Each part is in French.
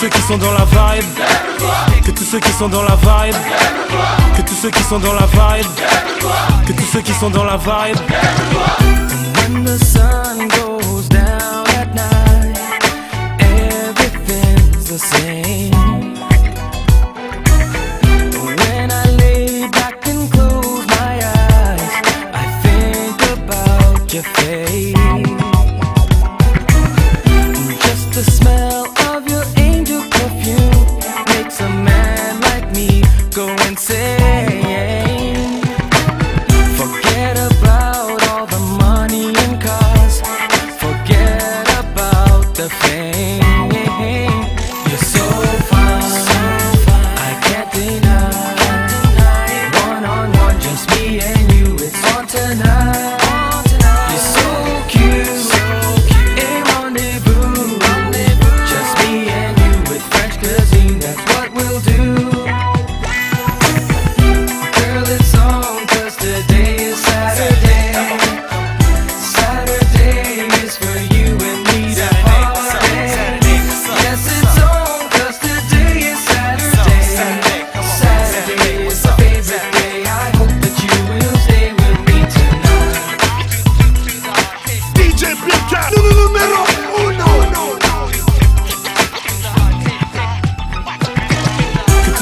ceux qui sont dans la vibe, que tous ceux qui sont dans la vibe, que tous ceux qui sont dans la vibe, que tous ceux qui sont dans la vibe. say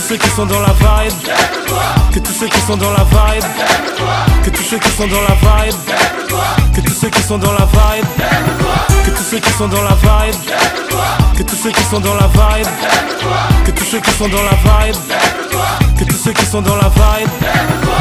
ceux qui sont dans la vibe, que tous ceux qui sont dans la vibe, que tous ceux qui sont dans la vibe, que tous ceux qui sont dans la vibe, que tous ceux qui sont dans la vibe, que tous ceux qui sont dans la vibe, que tous ceux qui sont dans la vibe, que tous ceux qui sont dans la vibe.